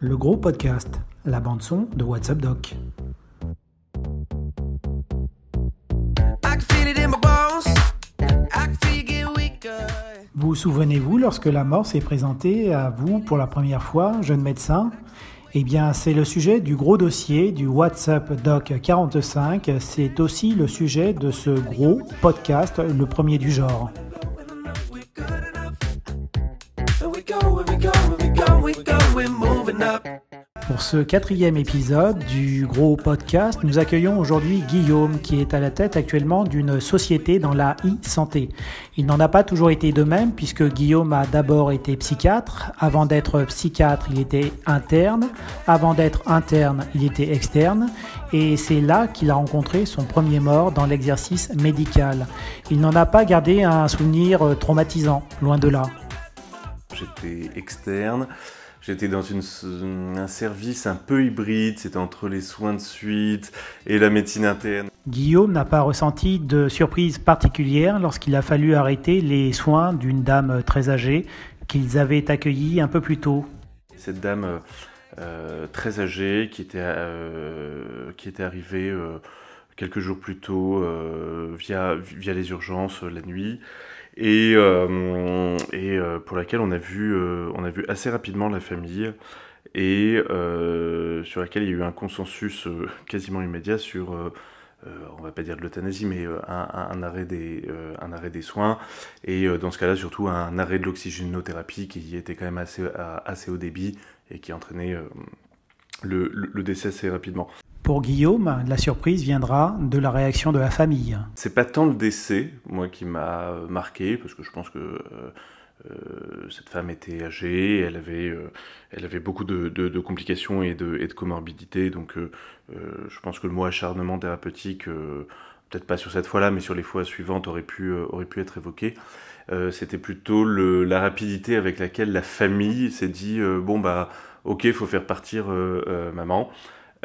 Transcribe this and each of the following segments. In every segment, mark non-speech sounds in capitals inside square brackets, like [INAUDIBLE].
le gros podcast, la bande-son de WhatsApp Doc. Vous souvenez-vous lorsque la mort s'est présentée à vous pour la première fois, jeune médecin? Eh bien, c'est le sujet du gros dossier du WhatsApp Doc 45. C'est aussi le sujet de ce gros podcast, le premier du genre. Pour ce quatrième épisode du gros podcast, nous accueillons aujourd'hui Guillaume qui est à la tête actuellement d'une société dans la e-santé. Il n'en a pas toujours été de même puisque Guillaume a d'abord été psychiatre. Avant d'être psychiatre, il était interne. Avant d'être interne, il était externe. Et c'est là qu'il a rencontré son premier mort dans l'exercice médical. Il n'en a pas gardé un souvenir traumatisant, loin de là. J'étais externe. J'étais dans une, un service un peu hybride, c'était entre les soins de suite et la médecine interne. Guillaume n'a pas ressenti de surprise particulière lorsqu'il a fallu arrêter les soins d'une dame très âgée qu'ils avaient accueillie un peu plus tôt. Cette dame euh, très âgée qui était, euh, qui était arrivée euh, quelques jours plus tôt euh, via, via les urgences la nuit et, euh, et euh, pour laquelle on a vu, euh, on a vu assez rapidement la famille et sur laquelle il y a eu un consensus quasiment immédiat sur, on va pas dire de l'euthanasie, mais un, arrêt des, un arrêt des soins et dans ce cas-là surtout un arrêt de l'oxygénothérapie qui était quand même assez, assez haut débit et qui entraînait le, le décès assez rapidement. Pour Guillaume, la surprise viendra de la réaction de la famille. C'est pas tant le décès, moi, qui m'a marqué, parce que je pense que euh, euh, cette femme était âgée, elle avait, euh, elle avait beaucoup de, complications et de, et comorbidités, donc je pense que le mot acharnement thérapeutique, peut-être pas sur cette fois-là, mais sur les fois suivantes, aurait pu, aurait pu être évoqué. C'était plutôt la rapidité avec laquelle la famille s'est dit bon bah ok, il faut faire partir maman.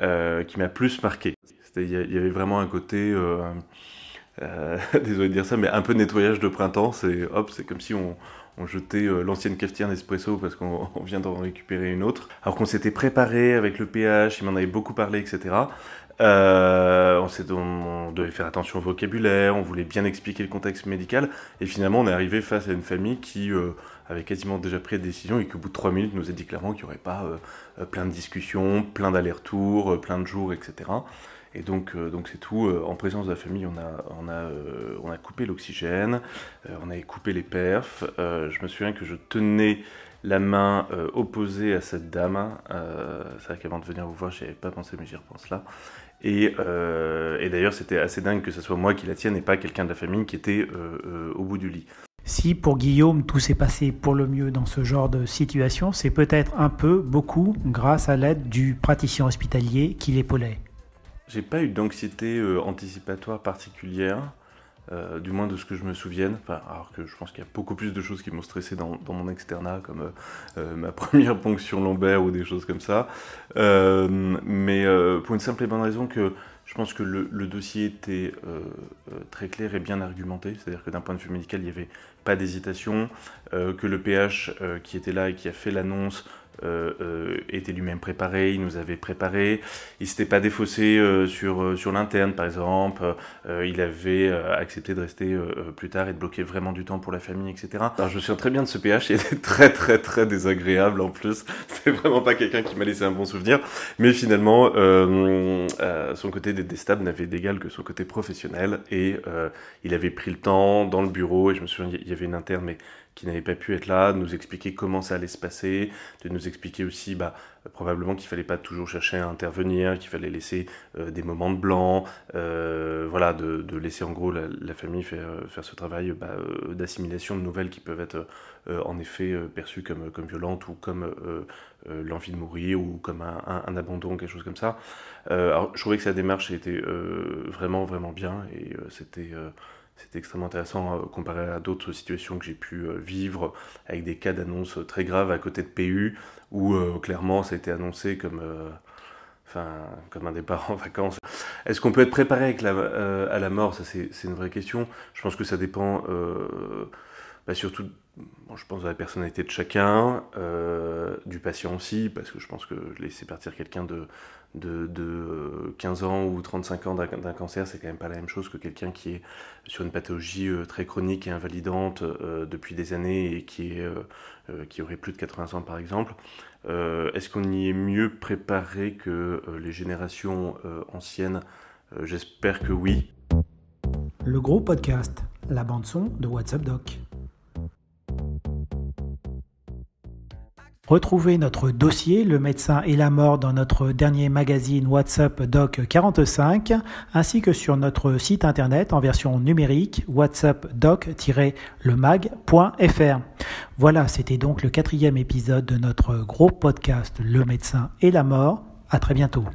Euh, qui m'a plus marqué. Il y, avait vraiment un côté, euh, euh, [LAUGHS] désolé de dire ça, mais un peu nettoyage de printemps. C'est hop, c'est comme si on, jetait l'ancienne cafetière Nespresso parce qu'on [LAUGHS] vient d'en récupérer une autre. Alors qu'on s'était préparé avec le pH, il m'en avait beaucoup parlé, etc. on, on, devait faire attention au vocabulaire, on voulait bien expliquer le contexte médical, et finalement on est arrivé face à une famille qui euh, avait quasiment déjà pris la décision et qu'au bout de trois minutes nous a dit clairement qu'il n'y aurait pas euh, plein de discussions, plein d'allers-retours, plein de jours, etc. Et donc, euh, donc c'est tout. En présence de la famille, on a, on a, euh, on a coupé l'oxygène, euh, on avait coupé les perfs. je me souviens que je tenais la main opposée à cette dame. c'est vrai qu'avant de venir vous voir, j'y avais pas pensé, mais j'y repense là. Et, et d'ailleurs, c'était assez dingue que ce soit moi qui la tienne et pas quelqu'un de la famille qui était au bout du lit. Si pour Guillaume tout s'est passé pour le mieux dans ce genre de situation, c'est peut-être un peu, beaucoup, grâce à l'aide du praticien hospitalier qui l'épaulait. J'ai pas eu d'anxiété euh, anticipatoire particulière, euh, du moins de ce que je me souvienne. Enfin, alors que je pense qu'il y a beaucoup plus de choses qui m'ont stressé dans, mon externat, comme euh, ma [LAUGHS] première ponction lombaire ou des choses comme ça. Mais pour une simple et bonne raison que je pense que le, dossier était très clair et bien argumenté. C'est-à-dire que d'un point de vue médical, il n'y avait pas d'hésitation, que le PH qui était là et qui a fait l'annonce était lui-même préparé, il nous avait préparé, il s'était pas défaussé euh, sur, euh, sur l'interne par exemple, euh, il avait euh, accepté de rester plus tard et de bloquer vraiment du temps pour la famille, etc. Alors je me souviens très bien de ce PH, il était très très très désagréable en plus, [LAUGHS] c'était vraiment pas quelqu'un qui m'a laissé un bon souvenir, mais finalement son côté détestable n'avait d'égal que son côté professionnel. Et il avait pris le temps dans le bureau et je me souviens il y avait une interne mais qui n'avait pas pu être là, nous expliquer comment ça allait se passer, de nous expliquer aussi bah, probablement qu'il fallait pas toujours chercher à intervenir, qu'il fallait laisser euh, des moments de blanc, euh, voilà, de, de, laisser en gros la, famille faire, faire ce travail bah, euh, d'assimilation de nouvelles qui peuvent être euh, en effet euh, perçues comme, comme violentes ou comme euh, l'envie de mourir ou comme un, un, un, abandon, quelque chose comme ça. alors, je trouvais que sa démarche était vraiment, vraiment bien et c'était c'était extrêmement intéressant euh, comparé à d'autres situations que j'ai pu euh, vivre avec des cas d'annonce très graves à côté de PU où euh, clairement ça a été annoncé comme, comme un départ en vacances. Est-ce qu'on peut être préparé à la mort? Ça, c'est une vraie question. Je pense que ça dépend bah, surtout je pense à la personnalité de chacun, euh, du patient aussi, parce que je pense que laisser partir quelqu'un de, de, 15 ans ou 35 ans d'un cancer, c'est quand même pas la même chose que quelqu'un qui est sur une pathologie très chronique et invalidante depuis des années et qui, est, qui aurait plus de 80 ans par exemple. Est-ce qu'on y est mieux préparé que les générations anciennes? J'espère que oui. Le gros podcast, la bande son de WhatsApp Doc. Retrouvez notre dossier Le médecin et la mort dans notre dernier magazine WhatsApp Doc 45 ainsi que sur notre site internet en version numérique whatsappdoc-lemag.fr. Voilà, c'était donc le quatrième épisode de notre gros podcast Le médecin et la mort. À très bientôt.